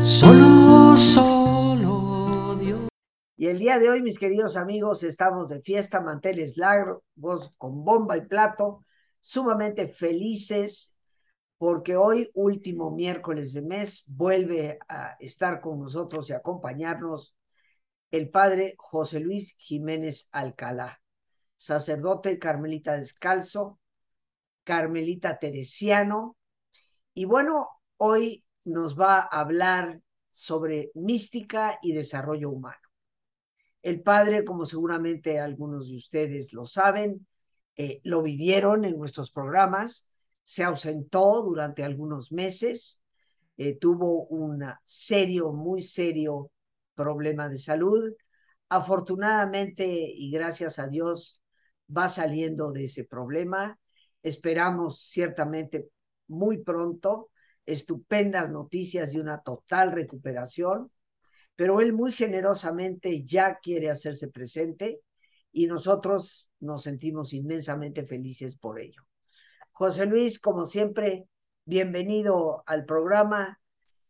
Solo, solo Dios. Y el día de hoy, mis queridos amigos, estamos de fiesta, manteles largos, con bomba y plato, sumamente felices, porque hoy, último miércoles de mes, vuelve a estar con nosotros y acompañarnos el padre José Luis Jiménez Alcalá, sacerdote carmelita descalzo, carmelita teresiano, y bueno, hoy nos va a hablar sobre mística y desarrollo humano. El padre, como seguramente algunos de ustedes lo saben, eh, lo vivieron en nuestros programas, se ausentó durante algunos meses, eh, tuvo un serio, muy serio problema de salud. Afortunadamente y gracias a Dios va saliendo de ese problema. Esperamos ciertamente muy pronto estupendas noticias y una total recuperación, pero él muy generosamente ya quiere hacerse presente y nosotros nos sentimos inmensamente felices por ello. José Luis, como siempre, bienvenido al programa.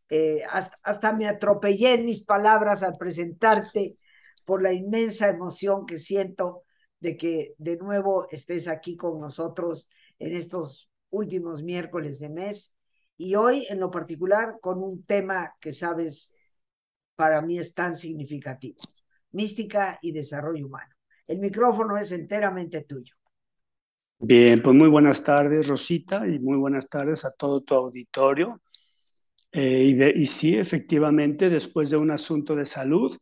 Eh, hasta, hasta me atropellé en mis palabras al presentarte por la inmensa emoción que siento de que de nuevo estés aquí con nosotros en estos últimos miércoles de mes y hoy en lo particular con un tema que sabes para mí es tan significativo, mística y desarrollo humano. El micrófono es enteramente tuyo. Bien, pues muy buenas tardes Rosita y muy buenas tardes a todo tu auditorio. Eh, y, y sí, efectivamente, después de un asunto de salud,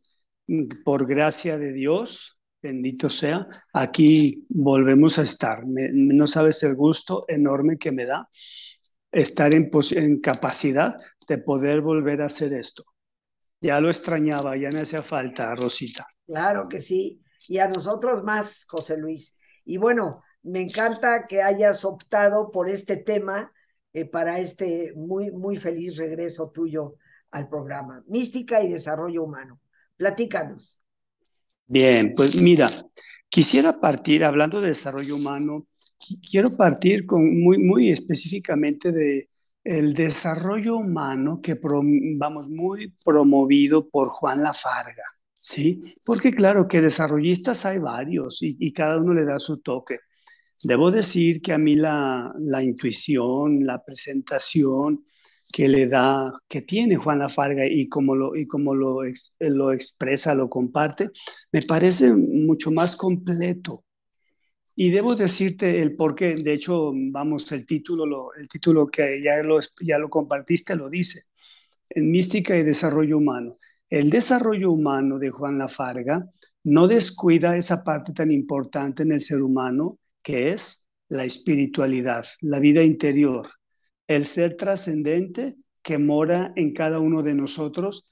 mm, por gracia de Dios, bendito sea, aquí volvemos a estar. no sabes el gusto enorme que me da estar en, capacidad de poder volver a hacer esto. Ya lo extrañaba, ya me hacía falta, Rosita. Claro que sí, y a nosotros más, José Luis. Y bueno, me encanta que hayas optado por este tema eh, para este muy, muy feliz regreso tuyo al programa. Mística y desarrollo humano. Platícanos. Bien, pues mira, quisiera partir hablando de desarrollo humano quiero partir con muy, muy específicamente de el desarrollo humano que vamos muy promovido por Juan Lafarga, ¿sí? Porque claro que desarrollistas hay varios y, cada uno le da su toque. Debo decir que a mí la, la intuición, la presentación que le da, que tiene Juan Lafarga y como lo, y como lo, lo expresa, lo comparte, me parece mucho más completo, y debo decirte el por qué, de hecho, vamos, el título, el título que ya lo, ya lo compartiste lo dice, en Mística y Desarrollo Humano. El desarrollo humano de Juan Lafarga no descuida esa parte tan importante en el ser humano que es la espiritualidad, la vida interior, el ser trascendente que mora en cada uno de nosotros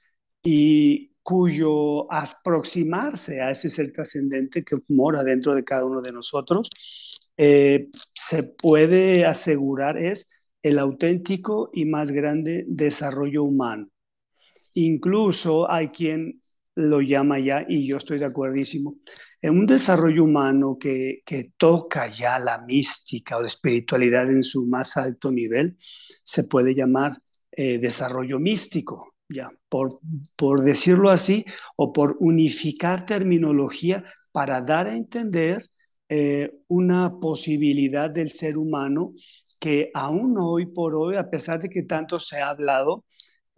y cuyo aproximarse a ese ser trascendente que mora dentro de cada uno de nosotros, eh, se puede asegurar es el auténtico y más grande desarrollo humano. Incluso hay quien lo llama ya, y yo estoy de acuerdísimo, en un desarrollo humano que, que toca ya la mística o la espiritualidad en su más alto nivel, se puede llamar eh, desarrollo místico ya, por, por decirlo así, o por unificar terminología para dar a entender eh, una posibilidad del ser humano que aún hoy por hoy, a pesar de que tanto se ha hablado,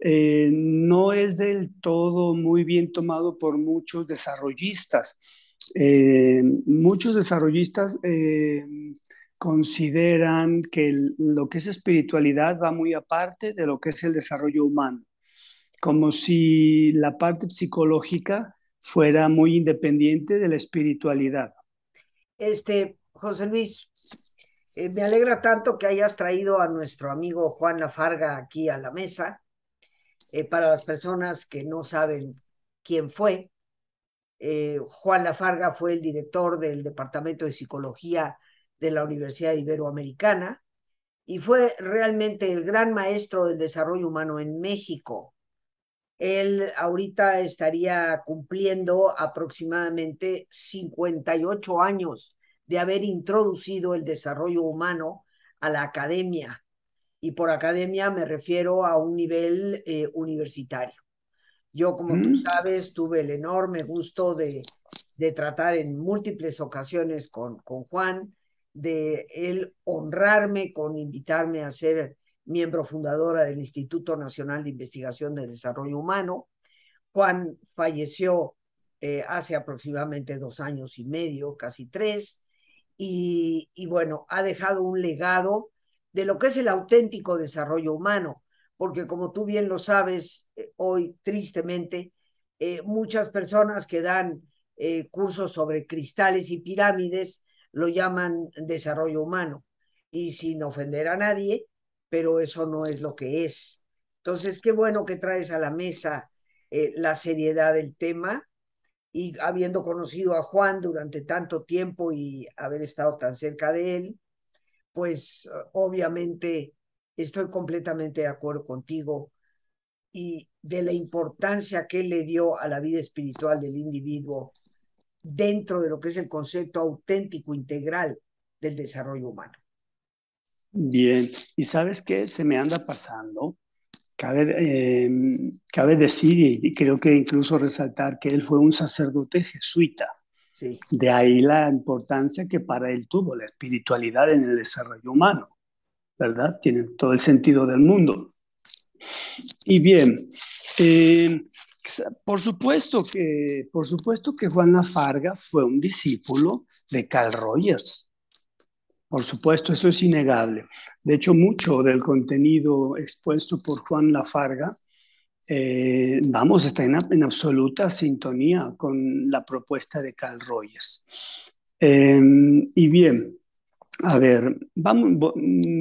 eh, no es del todo muy bien tomado por muchos desarrollistas. Eh, muchos desarrollistas eh, consideran que lo que es espiritualidad va muy aparte de lo que es el desarrollo humano, como si la parte psicológica fuera muy independiente de la espiritualidad. Este, José Luis, me alegra tanto que hayas traído a nuestro amigo Juan Lafarga aquí a la mesa. Eh, para las personas que no saben quién fue, eh, Juan Lafarga fue el director del Departamento de Psicología de la Universidad Iberoamericana y fue realmente el gran maestro del desarrollo humano en México. Él ahorita estaría cumpliendo aproximadamente 58 años de haber introducido el desarrollo humano a la academia. Y por academia me refiero a un nivel eh, universitario. Yo, como tú ¿Mm? sabes, tuve el enorme gusto de, de tratar en múltiples ocasiones con, con Juan, de él honrarme con invitarme a ser miembro fundadora del Instituto Nacional de Investigación del Desarrollo Humano. Juan falleció eh, hace aproximadamente dos años y medio, casi tres, y, y bueno, ha dejado un legado de lo que es el auténtico desarrollo humano, porque como tú bien lo sabes, eh, hoy tristemente, eh, muchas personas que dan eh, cursos sobre cristales y pirámides lo llaman desarrollo humano, y sin ofender a nadie, pero eso no es lo que es. Entonces, qué bueno que traes a la mesa la seriedad del tema y habiendo conocido a Juan durante tanto tiempo y haber estado tan cerca de él, pues obviamente estoy completamente de acuerdo contigo y de la importancia que le dio a la vida espiritual del individuo dentro de lo que es el concepto auténtico integral del desarrollo humano. Bien, ¿y sabes qué? Se me anda pasando. Cabe, eh, cabe decir, y creo que incluso resaltar, que él fue un sacerdote jesuita. De ahí la importancia que para él tuvo la espiritualidad en el desarrollo humano, ¿verdad? Tiene todo el sentido del mundo. Y bien, eh, por supuesto que, por supuesto que Juan Lafarga fue un discípulo de Carl Rogers. Por supuesto, eso es innegable. De hecho, mucho del contenido expuesto por Juan Lafarga, eh, vamos, está en, en, absoluta sintonía con la propuesta de Carl Rogers. Eh, y bien, a ver, vamos,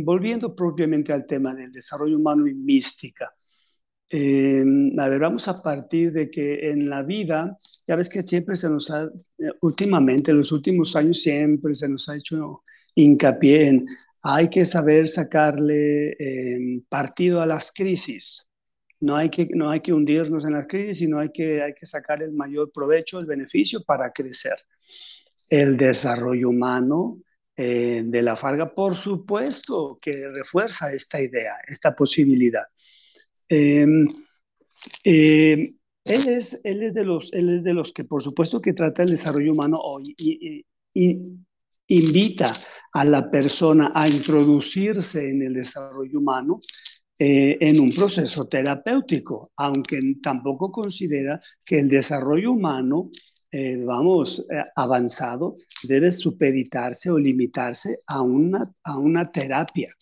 volviendo propiamente al tema del desarrollo humano y mística. Eh, a ver, vamos a partir de que en la vida, ya ves que siempre se nos ha, últimamente, en los últimos años, siempre se nos ha hecho hincapié en hay que saber sacarle eh, partido a las crisis. No hay, que, no hay que hundirnos en las crisis, sino hay que, hay que sacar el mayor provecho, el beneficio para crecer. El desarrollo humano eh, de la Farga, por supuesto, que refuerza esta idea, esta posibilidad. Eh, eh, él, es, él, es de los, él es de los que, por supuesto, que trata el desarrollo humano hoy y invita a la persona a introducirse en el desarrollo humano eh, en un proceso terapéutico, aunque tampoco considera que el desarrollo humano, eh, vamos, eh, avanzado, debe supeditarse o limitarse a una, a una terapia.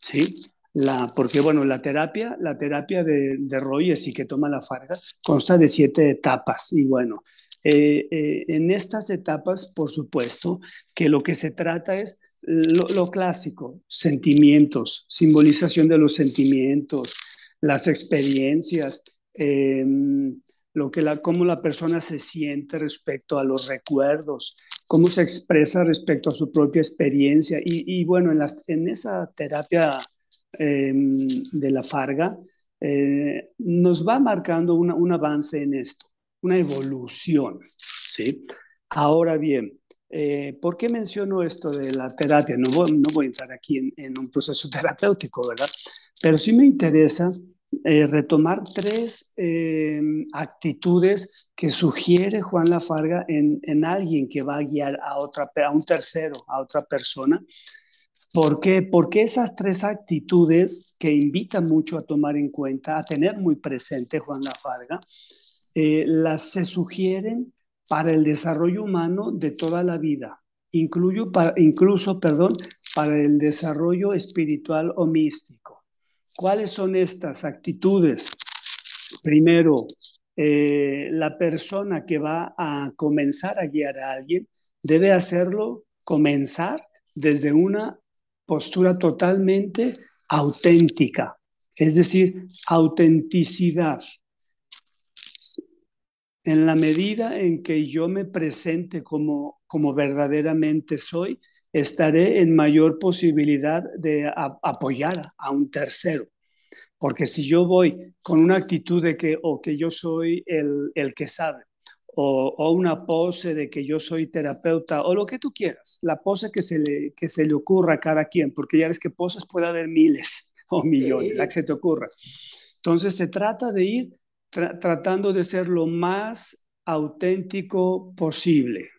¿Sí? La, porque bueno, la terapia, la terapia de, de Rogers y que toma la Farga consta de siete etapas y bueno, eh, eh, en estas etapas, por supuesto, que lo que se trata es lo, clásico, sentimientos, simbolización de los sentimientos, las experiencias, eh, lo que la, cómo la persona se siente respecto a los recuerdos, cómo se expresa respecto a su propia experiencia. Y, bueno, en, las, en, esa terapia eh, de la Farga, eh, nos va marcando una, un avance en esto, una evolución. ¿sí? Ahora bien, eh, ¿por qué menciono esto de la terapia? No voy, no voy a entrar aquí en, en, un proceso terapéutico, ¿verdad? Pero sí me interesa eh, retomar tres eh, actitudes que sugiere Juan Lafarga en, en, alguien que va a guiar a, otra, a un tercero, a otra persona. ¿Por qué? Porque esas tres actitudes que invita mucho a tomar en cuenta, a tener muy presente Juan Lafarga, eh, las se sugieren para el desarrollo humano de toda la vida, incluyo para, incluso, perdón, para el desarrollo espiritual o místico. ¿Cuáles son estas actitudes? Primero, eh, la persona que va a comenzar a guiar a alguien debe hacerlo, comenzar desde una postura totalmente auténtica, es decir, autenticidad. En la medida en que yo me presente como, como verdaderamente soy, estaré en mayor posibilidad de apoyar a un tercero. Porque si yo voy con una actitud de que, o que yo soy el, el que sabe, o, o, una pose de que yo soy terapeuta, o lo que tú quieras, la pose que se le, que se le ocurra a cada quien, porque ya ves que poses puede haber miles o millones, la que se te ocurra. Entonces se trata de ir tra tratando de ser lo más auténtico posible.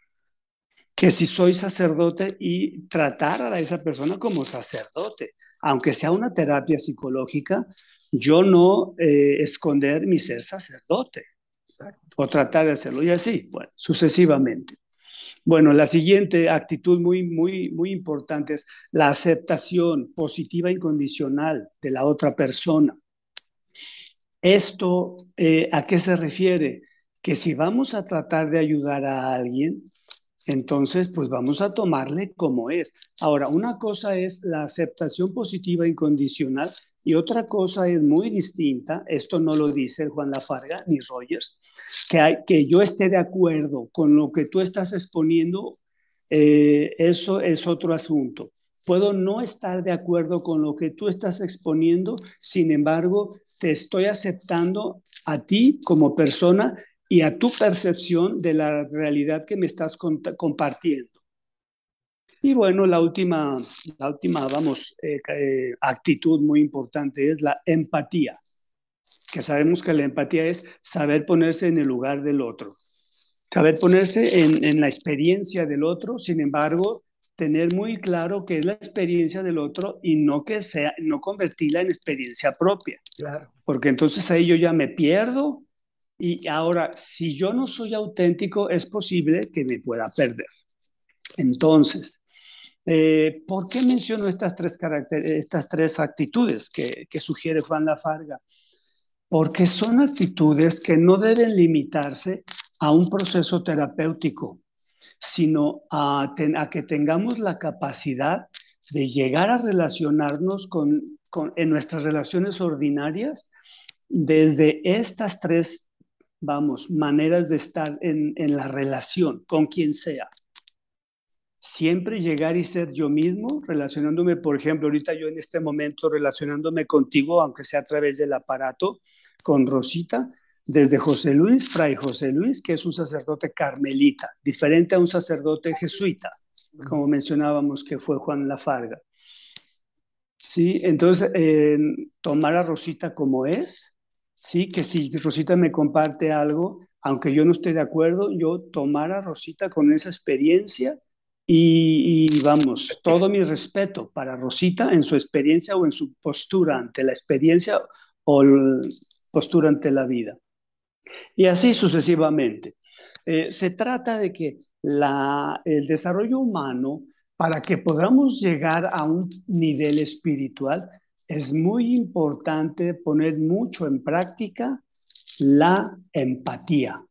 Que si soy sacerdote y tratar a esa persona como sacerdote, aunque sea una terapia psicológica, yo no eh, esconder mi ser sacerdote Exacto. o tratar de hacerlo y así, bueno, sucesivamente. Bueno, la siguiente actitud muy, muy, muy importante es la aceptación positiva e incondicional de la otra persona. ¿Esto eh, a qué se refiere? Que si vamos a tratar de ayudar a alguien, entonces pues vamos a tomarle como es. Ahora, una cosa es la aceptación positiva incondicional y otra cosa es muy distinta, esto no lo dice Juan Lafarga ni Rogers, que, hay, que yo esté de acuerdo con lo que tú estás exponiendo, eh, eso es otro asunto. Puedo no estar de acuerdo con lo que tú estás exponiendo, sin embargo, te estoy aceptando a ti como persona y a tu percepción de la realidad que me estás compartiendo. Y bueno, la última, la última vamos, eh, eh, actitud muy importante es la empatía, que sabemos que la empatía es saber ponerse en el lugar del otro, saber ponerse en, en la experiencia del otro, sin embargo, tener muy claro qué es la experiencia del otro y no que sea, no convertirla en experiencia propia. Claro. Porque entonces ahí yo ya me pierdo y ahora, si yo no soy auténtico, es posible que me pueda perder. Entonces, eh, ¿por qué menciono estas tres, estas tres actitudes que, que sugiere Juan Lafarga? Porque son actitudes que no deben limitarse a un proceso terapéutico sino a, que tengamos la capacidad de llegar a relacionarnos con, con, en nuestras relaciones ordinarias desde estas tres, vamos, maneras de estar en, en la relación con quien sea. Siempre llegar y ser yo mismo, relacionándome, por ejemplo, ahorita yo en este momento relacionándome contigo, aunque sea a través del aparato, con Rosita, desde José Luis, Fray José Luis, que es un sacerdote carmelita, diferente a un sacerdote jesuita, como mencionábamos que fue Juan Lafarga. Sí, entonces eh, tomar a Rosita como es, sí, que si Rosita me comparte algo, aunque yo no esté de acuerdo, yo tomar a Rosita con esa experiencia y, y, vamos, todo mi respeto para Rosita en su experiencia o en su postura ante la experiencia o postura ante la vida. Y así sucesivamente. Eh, se trata de que la, el desarrollo humano, para que podamos llegar a un nivel espiritual, es muy importante poner mucho en práctica la empatía.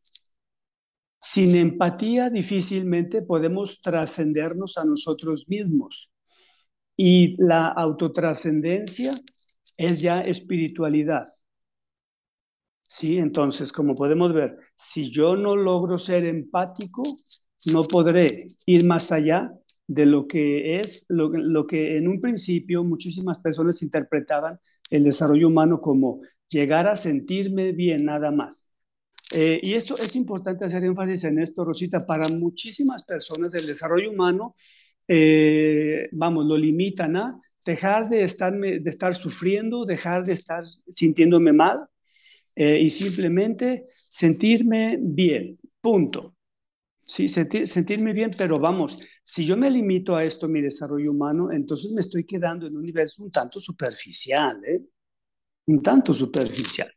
Sin empatía difícilmente podemos trascendernos a nosotros mismos. Y la autotrascendencia es ya espiritualidad. Sí, entonces, como podemos ver, si yo no logro ser empático, no podré ir más allá de lo que es, lo, que en un principio muchísimas personas interpretaban el desarrollo humano como llegar a sentirme bien nada más. Eh, y esto es importante hacer énfasis en esto, Rosita, para muchísimas personas el desarrollo humano eh, vamos, lo limitan a dejar de, estarme, de estar sufriendo, dejar de estar sintiéndome mal eh, y simplemente sentirme bien, punto. Sí, sentirme bien, pero vamos, si yo me limito a esto, mi desarrollo humano, entonces me estoy quedando en un universo un tanto superficial, ¿eh? Un tanto superficial.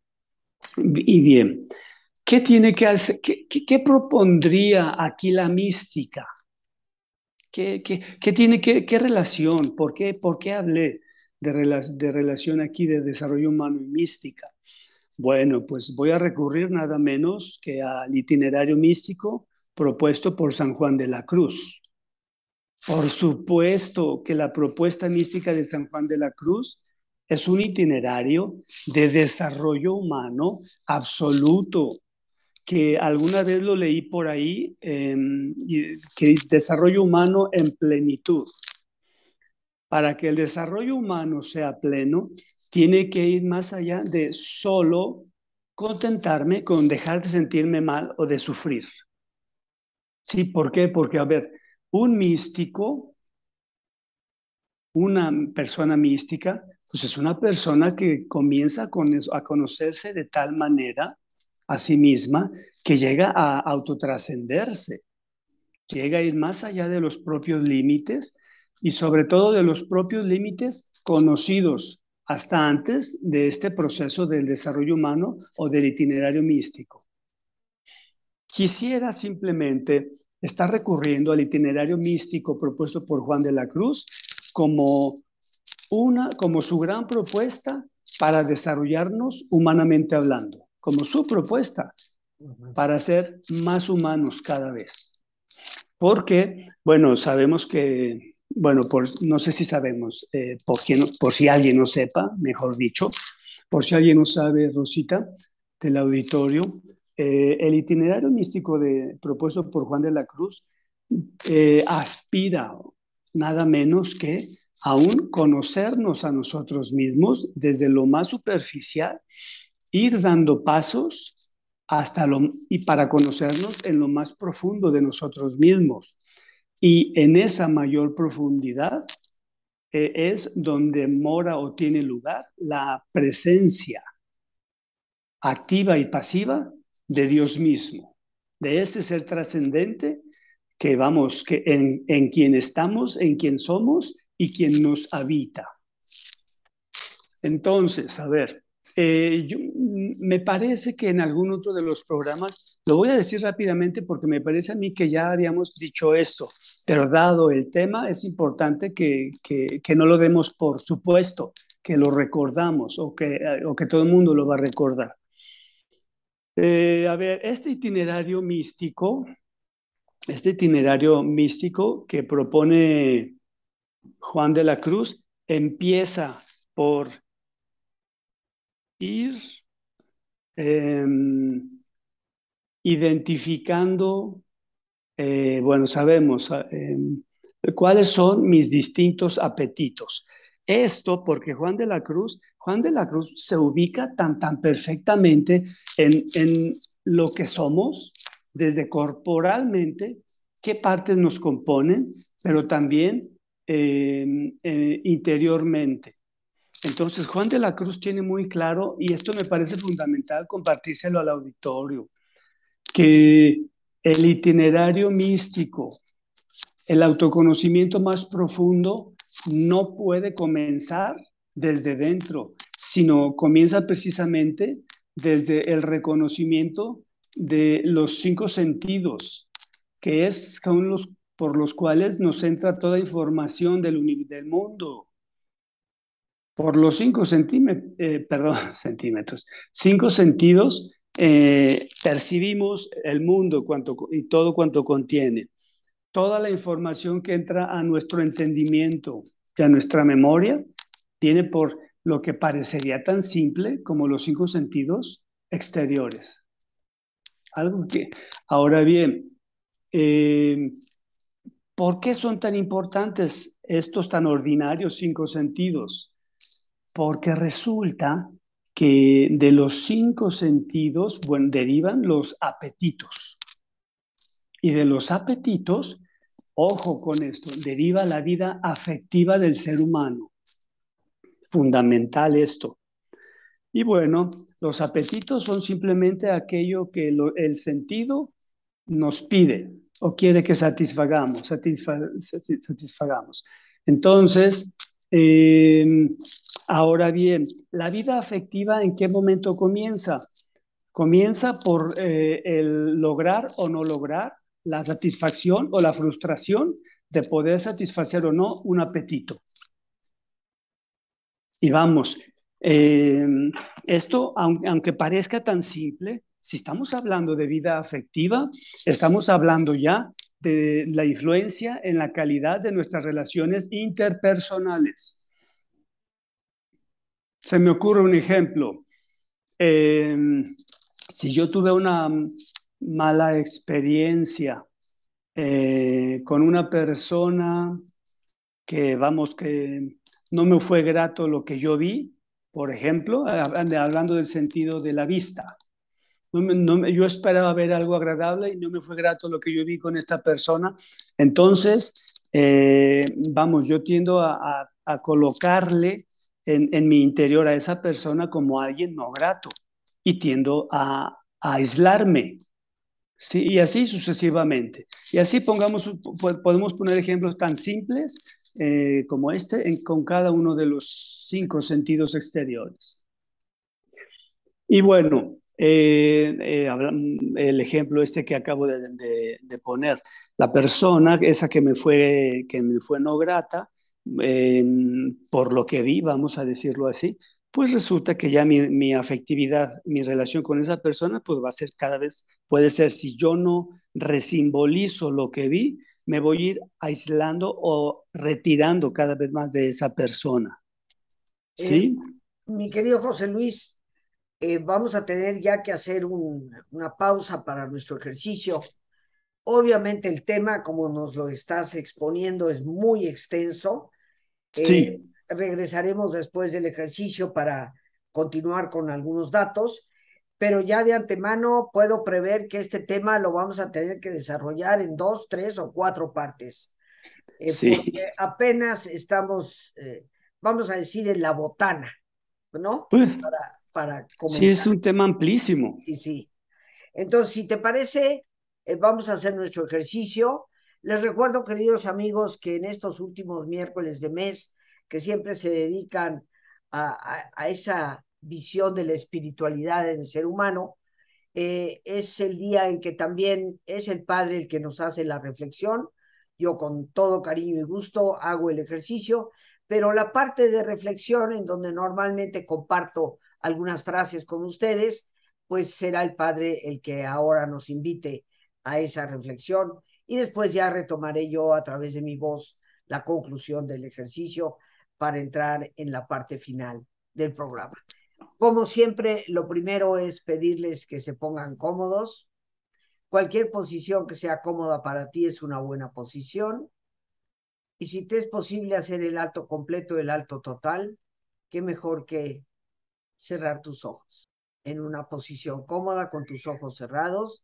Y bien, ¿qué tiene que hacer? ¿Qué, qué, propondría aquí la mística? ¿Qué, qué tiene que, qué relación? ¿Por qué, por qué hablé de, de relación aquí de desarrollo humano y mística? Bueno, pues voy a recurrir nada menos que al itinerario místico propuesto por San Juan de la Cruz. Por supuesto que la propuesta mística de San Juan de la Cruz es un itinerario de desarrollo humano absoluto, que alguna vez lo leí por ahí, em, que desarrollo humano en plenitud. Para que el desarrollo humano sea pleno, tiene que ir más allá de solo contentarme con dejar de sentirme mal o de sufrir. Sí, ¿por qué? Porque, a ver, un místico, una persona mística, pues es una persona que comienza a conocerse de tal manera a sí misma que llega a autotrascenderse, llega a ir más allá de los propios límites y sobre todo de los propios límites conocidos hasta antes de este proceso del desarrollo humano o del itinerario místico. Quisiera simplemente está recurriendo al itinerario místico propuesto por Juan de la Cruz como, una, como su gran propuesta para desarrollarnos humanamente hablando, como su propuesta para ser más humanos cada vez. Porque, bueno, sabemos que, bueno, no sé si sabemos, eh, por, por si alguien no sepa, mejor dicho, por si alguien no sabe, Rosita, del auditorio, eh, el itinerario místico propuesto por Juan de la Cruz eh, aspira nada menos que aún conocernos a nosotros mismos desde lo más superficial, ir dando pasos hasta lo, y para conocernos en lo más profundo de nosotros mismos. Y en esa mayor profundidad eh, es donde mora o tiene lugar la presencia activa y pasiva de Dios mismo, de ese ser trascendente que vamos, que en, en quien estamos, en quien somos y quien nos habita. Entonces, a ver, eh, me parece que en algún otro de los programas, lo voy a decir rápidamente porque me parece a mí que ya habíamos dicho esto, pero dado el tema es importante que, que, no lo demos por supuesto, que lo recordamos o que, o que todo el mundo lo va a recordar. Eh, a ver, este itinerario místico, este itinerario místico que propone Juan de la Cruz, empieza por ir em, identificando, eh, bueno, sabemos em, cuáles son mis distintos apetitos. Esto porque Juan de la Cruz, Juan de la Cruz se ubica tan, tan perfectamente en, en lo que somos, desde corporalmente, qué partes nos componen, pero también em, eh, interiormente. Entonces, Juan de la Cruz tiene muy claro, y esto me parece fundamental compartírselo al auditorio, que el itinerario místico, el autoconocimiento más profundo, no puede comenzar desde dentro, sino comienza precisamente desde el reconocimiento de los cinco sentidos, que es por los cuales nos entra toda información del, del mundo. Por los cinco centímetros, eh, perdón, centímetros, cinco sentidos eh, percibimos el mundo cuanto, y todo cuanto contiene toda la información que entra a nuestro entendimiento y a nuestra memoria tiene por lo que parecería tan simple como los cinco sentidos exteriores. Algo que, ahora bien, eh, ¿por qué son tan importantes estos tan ordinarios cinco sentidos? Porque resulta que de los cinco sentidos derivan los apetitos. Y de los apetitos Ojo con esto, deriva la vida afectiva del ser humano. Fundamental esto. Y bueno, los apetitos son simplemente aquello que el sentido nos pide o quiere que satisfagamos, satisfagamos. Entonces, em, ahora bien, ¿la vida afectiva en qué momento comienza? Comienza por eh, el lograr o no lograr la satisfacción o la frustración de poder satisfacer o no un apetito. Y vamos, eh, esto, aunque parezca tan simple, si estamos hablando de vida afectiva, estamos hablando ya de la influencia en la calidad de nuestras relaciones interpersonales. Se me ocurre un ejemplo. Eh, si yo tuve una mala experiencia eh, con una persona que, vamos, que no me fue grato lo que yo vi, por ejemplo, hablando del sentido de la vista. yo esperaba ver algo agradable y no me fue grato lo que yo vi con esta persona. Entonces, eh, vamos, yo tiendo a, colocarle en, en, mi interior a esa persona como alguien no grato y tiendo a, a aislarme. Sí, y así sucesivamente. Y así pongamos, podemos poner ejemplos tan simples eh, como este en, con cada uno de los cinco sentidos exteriores. Y bueno, eh, eh, el ejemplo este que acabo de, poner, la persona, esa que me fue, que me fue no grata, por lo que vi, vamos a decirlo así, pues resulta que ya mi, afectividad, mi relación con esa persona, pues va a ser cada vez, puede ser, si yo no resimbolizo lo que vi, me voy a ir aislando o retirando cada vez más de esa persona. ¿Sí? Eh, mi querido José Luis, eh, vamos a tener ya que hacer una pausa para nuestro ejercicio. Obviamente el tema, como nos lo estás exponiendo, es muy extenso. Sí. Eh, regresaremos después del ejercicio para continuar con algunos datos, pero ya de antemano puedo prever que este tema lo vamos a tener que desarrollar en dos, tres o cuatro partes. Eh, sí. Porque apenas estamos, eh, vamos a decir, en la botana, ¿no? Pues, para, para sí, es un tema amplísimo. Sí, sí. Entonces, si te parece, vamos a hacer nuestro ejercicio. Les recuerdo, queridos amigos, que en estos últimos miércoles de mes que siempre se dedican a, esa visión de la espiritualidad en el ser humano, eh, es el día en que también es el Padre el que nos hace la reflexión. Yo con todo cariño y gusto hago el ejercicio, pero la parte de reflexión en donde normalmente comparto algunas frases con ustedes, pues será el Padre el que ahora nos invite a esa reflexión y después ya retomaré yo a través de mi voz la conclusión del ejercicio para entrar en la parte final del programa. Como siempre, lo primero es pedirles que se pongan cómodos. Cualquier posición que sea cómoda para ti es una buena posición. Y si te es posible hacer el alto completo, el alto total, qué mejor que cerrar tus ojos. En una posición cómoda con tus ojos cerrados,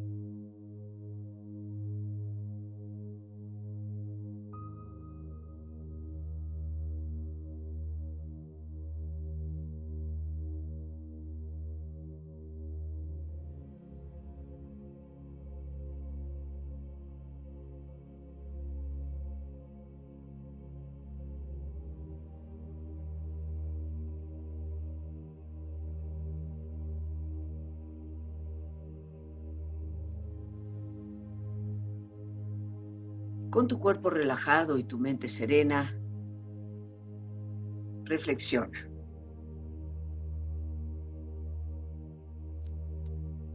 cuerpo relajado y tu mente serena, reflexiona.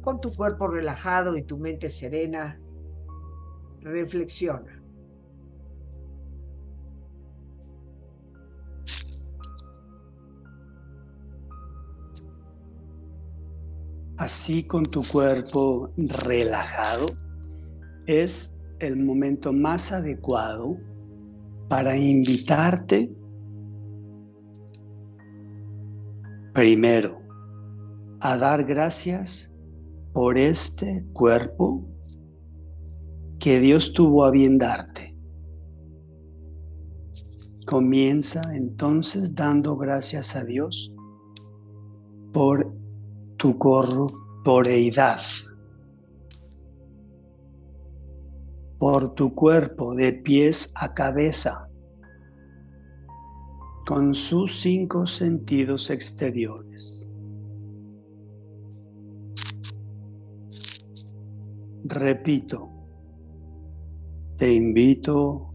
Con tu cuerpo relajado y tu mente serena, reflexiona. Así con tu cuerpo relajado es el momento más adecuado para invitarte primero a dar gracias por este cuerpo que Dios tuvo a bien darte. Comienza entonces dando gracias a Dios por tu corporeidad, por tu cuerpo de pies a cabeza, con sus cinco sentidos exteriores. Repito, te invito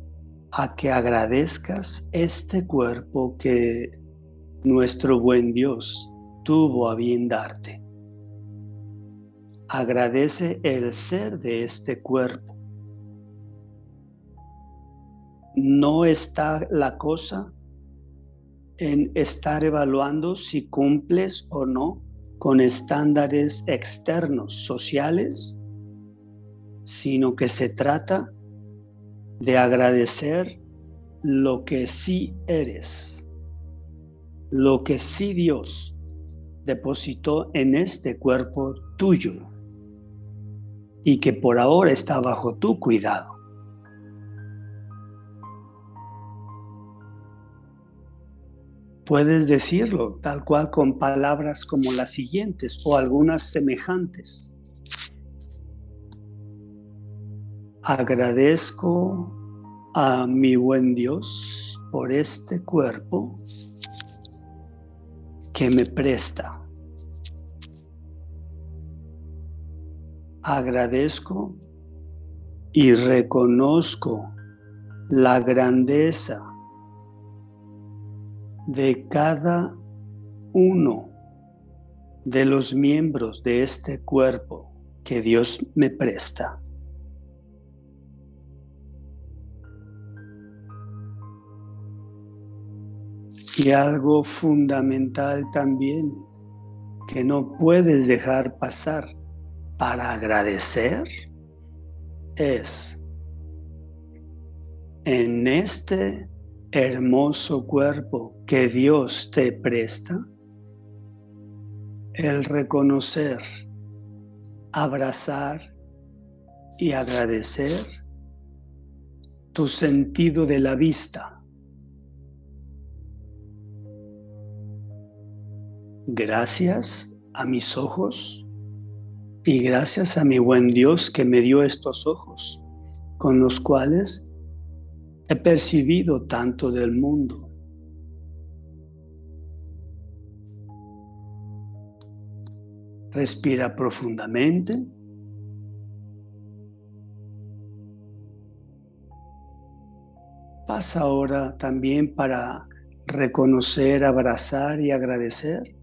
a que agradezcas este cuerpo que nuestro buen Dios tuvo a bien darte. Agradece el ser de este cuerpo. No está la cosa en estar evaluando si cumples o no con estándares externos sociales, sino que se trata de agradecer lo que sí eres, lo que sí Dios depositó en este cuerpo tuyo y que por ahora está bajo tu cuidado. Puedes decirlo tal cual con palabras como las siguientes o algunas semejantes. Agradezco a mi buen Dios por este cuerpo que me presta. Agradezco y reconozco la grandeza de cada uno de los miembros de este cuerpo que Dios me presta. Y algo fundamental también que no puedes dejar pasar para agradecer es en este hermoso cuerpo que Dios te presta, el reconocer, abrazar y agradecer tu sentido de la vista. Gracias a mis ojos y gracias a mi buen Dios que me dio estos ojos con los cuales he percibido tanto del mundo. Respira profundamente. Pasa ahora también para reconocer, abrazar y agradecer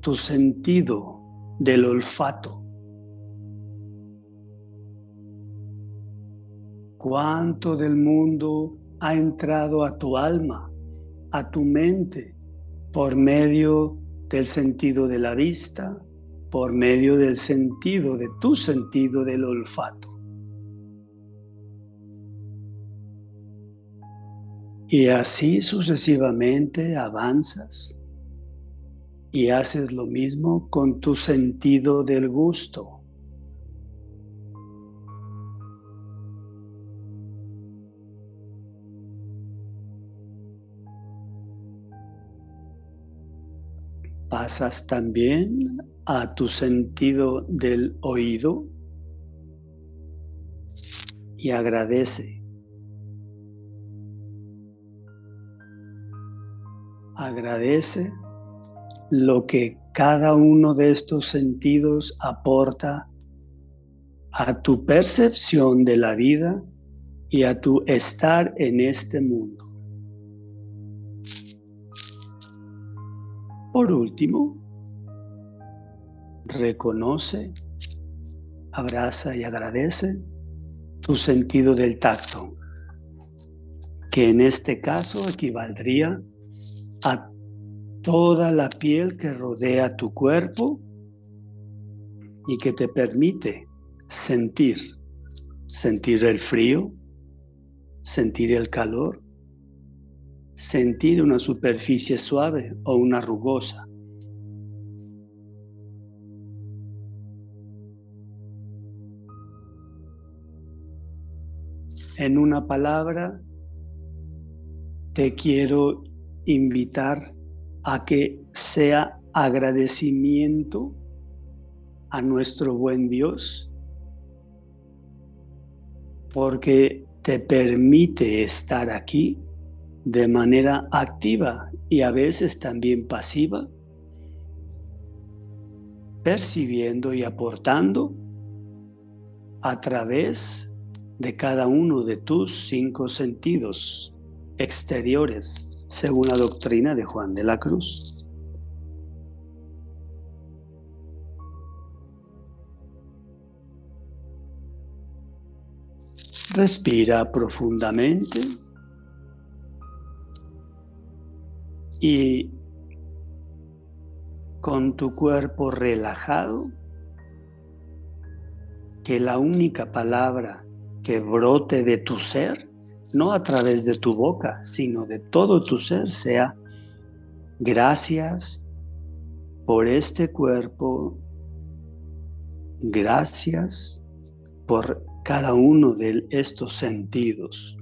tu sentido del olfato. ¿Cuánto del mundo ha entrado a tu alma, a tu mente, por medio del sentido de la vista, por medio del sentido de tu sentido del olfato? Y así sucesivamente avanzas y haces lo mismo con tu sentido del gusto. Pasas también a tu sentido del oído y agradece. Agradece lo que cada uno de estos sentidos aporta a tu percepción de la vida y a tu estar en este mundo. Por último, reconoce, abraza y agradece tu sentido del tacto, que en este caso equivaldría a toda la piel que rodea tu cuerpo y que te permite sentir, sentir el frío, sentir el calor, sentir una superficie suave o una rugosa. En una palabra, te quiero invitar a que sea agradecimiento a nuestro buen Dios porque te permite estar aquí de manera activa y a veces también pasiva, percibiendo y aportando a través de cada uno de tus cinco sentidos exteriores, según la doctrina de Juan de la Cruz. Respira profundamente y con tu cuerpo relajado, que la única palabra que brote de tu ser, no a través de tu boca, sino de todo tu ser, sea gracias por este cuerpo, gracias por cada uno de estos sentidos.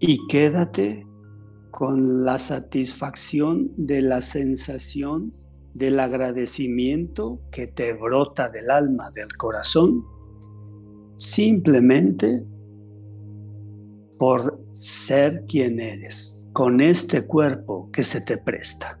Y quédate con la satisfacción de la sensación del agradecimiento que te brota del alma, del corazón, simplemente por ser quien eres, con este cuerpo que se te presta.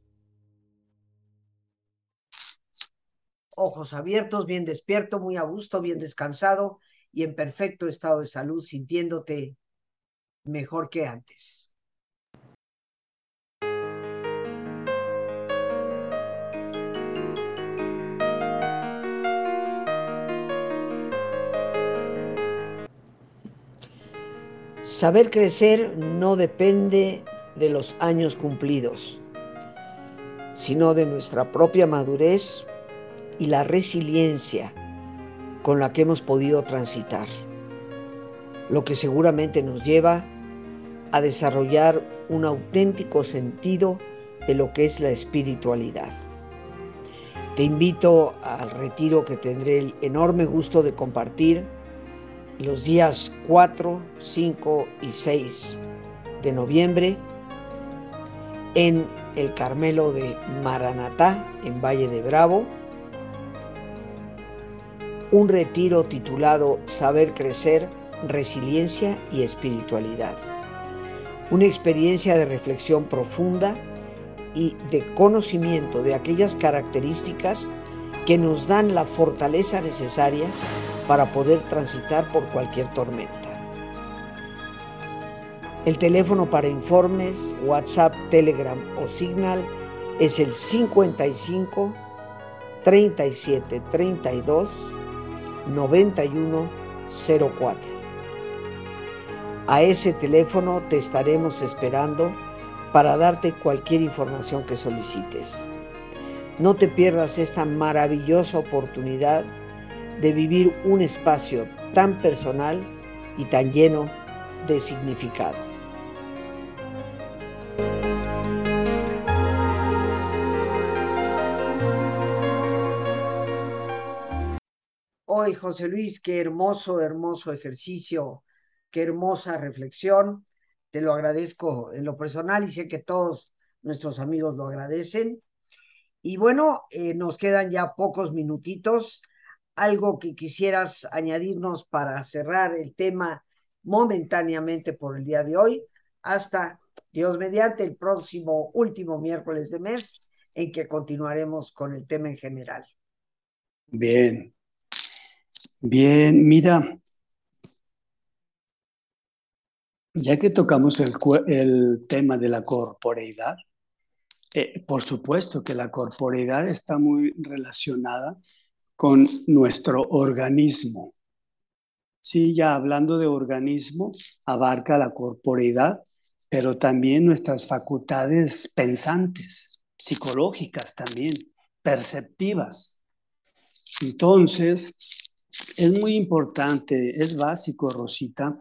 Ojos abiertos, bien despierto, muy a gusto, bien descansado y en perfecto estado de salud, sintiéndote mejor que antes. Saber crecer no depende de los años cumplidos, sino de nuestra propia madurez y la resiliencia con la que hemos podido transitar, lo que seguramente nos lleva a desarrollar un auténtico sentido de lo que es la espiritualidad. Te invito al retiro que tendré el enorme gusto de compartir los días 4, 5 y 6 de noviembre en el Carmelo de Maranatá, en Valle de Bravo, un retiro titulado Saber Crecer, Resiliencia y Espiritualidad. Una experiencia de reflexión profunda y de conocimiento de aquellas características que nos dan la fortaleza necesaria para poder transitar por cualquier tormenta. El teléfono para informes, WhatsApp, Telegram o Signal es el 55 37 32 9104. A ese teléfono te estaremos esperando para darte cualquier información que solicites. No te pierdas esta maravillosa oportunidad de vivir un espacio tan personal y tan lleno de significado. Hoy, José Luis, qué hermoso, hermoso ejercicio, qué hermosa reflexión. Te lo agradezco en lo personal y sé que todos nuestros amigos lo agradecen. Y bueno, eh, nos quedan ya pocos minutitos. Algo que quisieras añadirnos para cerrar el tema momentáneamente por el día de hoy, hasta Dios mediante el próximo último miércoles de mes, en que continuaremos con el tema en general. Bien, bien, mira, ya que tocamos el, tema de la corporeidad, eh, por supuesto que la corporeidad está muy relacionada con nuestro organismo. Sí, ya hablando de organismo, abarca la corporeidad, pero también nuestras facultades pensantes, psicológicas también, perceptivas. Entonces, es muy importante, es básico, Rosita,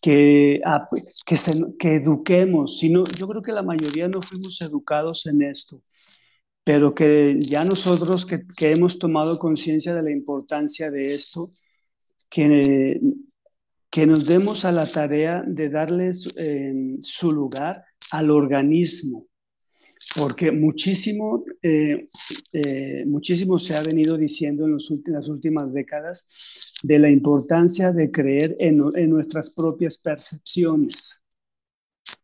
que, ah, pues, que, que eduquemos. Sino, yo creo que la mayoría no fuimos educados en esto, pero que ya nosotros que, hemos tomado conciencia de la importancia de esto, que, que nos demos a la tarea de darles su lugar al organismo, porque muchísimo, eh, eh, muchísimo se ha venido diciendo en, los las últimas décadas de la importancia de creer en, en, nuestras propias percepciones.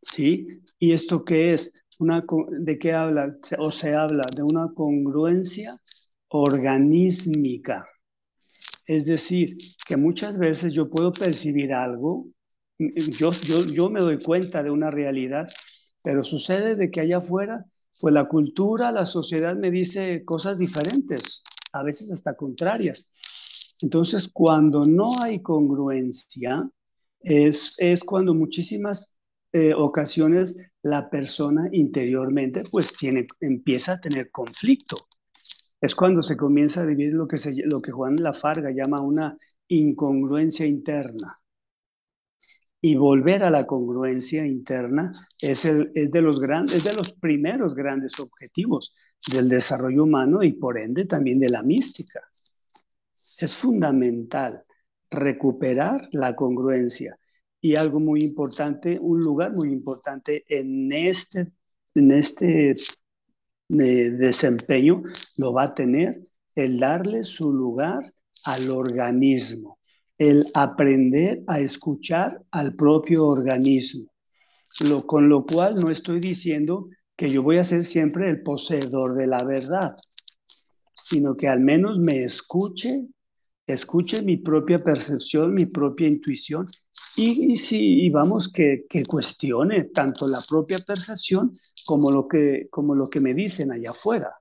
¿Sí? ¿Y esto qué es? Una, ¿De qué habla? O se habla de una congruencia organísmica. Es decir, que muchas veces yo puedo percibir algo, yo, yo, yo me doy cuenta de una realidad, pero sucede de que allá afuera, pues la cultura, la sociedad me dice cosas diferentes, a veces hasta contrarias. Entonces, cuando no hay congruencia, es, es cuando muchísimas eh, ocasiones la persona interiormente pues tiene, empieza a tener conflicto. Es cuando se comienza a vivir lo que, se, lo que Juan Lafarga llama una incongruencia interna. Y volver a la congruencia interna es, el, es, de los grandes, es de los primeros grandes objetivos del desarrollo humano y por ende también de la mística. Es fundamental recuperar la congruencia y algo muy importante, un lugar muy importante en este, en este eh, desempeño lo va a tener el darle su lugar al organismo, el aprender a escuchar al propio organismo. Lo, con lo cual no estoy diciendo que yo voy a ser siempre el poseedor de la verdad, sino que al menos me escuche, escuche mi propia percepción, mi propia intuición y, si, vamos, que, que, cuestione tanto la propia percepción como lo, que, como lo que me dicen allá afuera,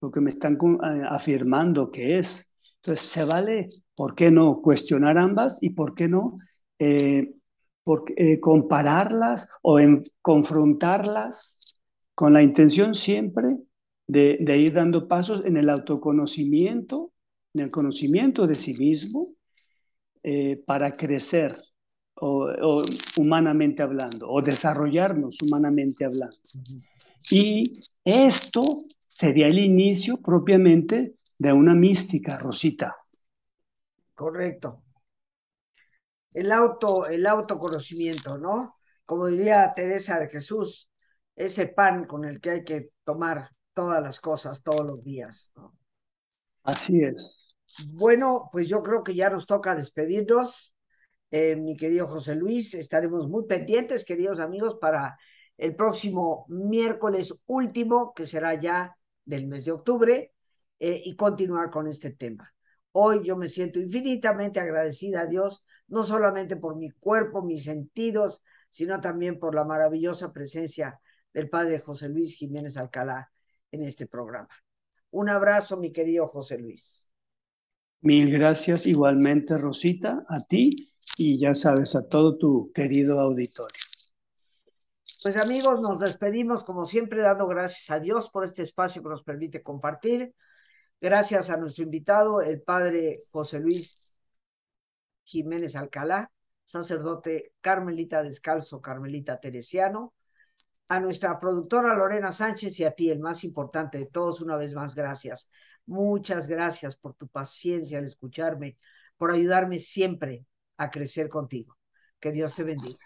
lo que me están eh, afirmando que es. Entonces, se vale, ¿por qué no cuestionar ambas y por qué no eh, por, eh, compararlas o en, confrontarlas con la intención siempre de, de, ir dando pasos en el autoconocimiento, en el conocimiento de sí mismo, eh, para crecer o, o, humanamente hablando, o desarrollarnos humanamente hablando. Y esto sería el inicio propiamente de una mística, Rosita. Correcto. El auto, el autoconocimiento, ¿no? Como diría Teresa de Jesús, ese pan con el que hay que tomar todas las cosas todos los días. ¿no? Así es. Bueno, pues yo creo que ya nos toca despedirnos. Eh, mi querido José Luis, estaremos muy pendientes, queridos amigos, para el próximo miércoles último, que será ya del mes de octubre, eh, y continuar con este tema. Hoy yo me siento infinitamente agradecida a Dios, no solamente por mi cuerpo, mis sentidos, sino también por la maravillosa presencia del Padre José Luis Jiménez Alcalá en este programa. Un abrazo, mi querido José Luis. Mil gracias igualmente, Rosita, a ti y ya sabes, a todo tu querido auditorio. Pues amigos, nos despedimos como siempre dando gracias a Dios por este espacio que nos permite compartir. Gracias a nuestro invitado, el padre José Luis Jiménez Alcalá, sacerdote carmelita descalzo, carmelita teresiano, a nuestra productora Lorena Sánchez y a ti, el más importante de todos, una vez más, gracias Muchas gracias por tu paciencia al escucharme, por ayudarme siempre a crecer contigo. Que Dios te bendiga.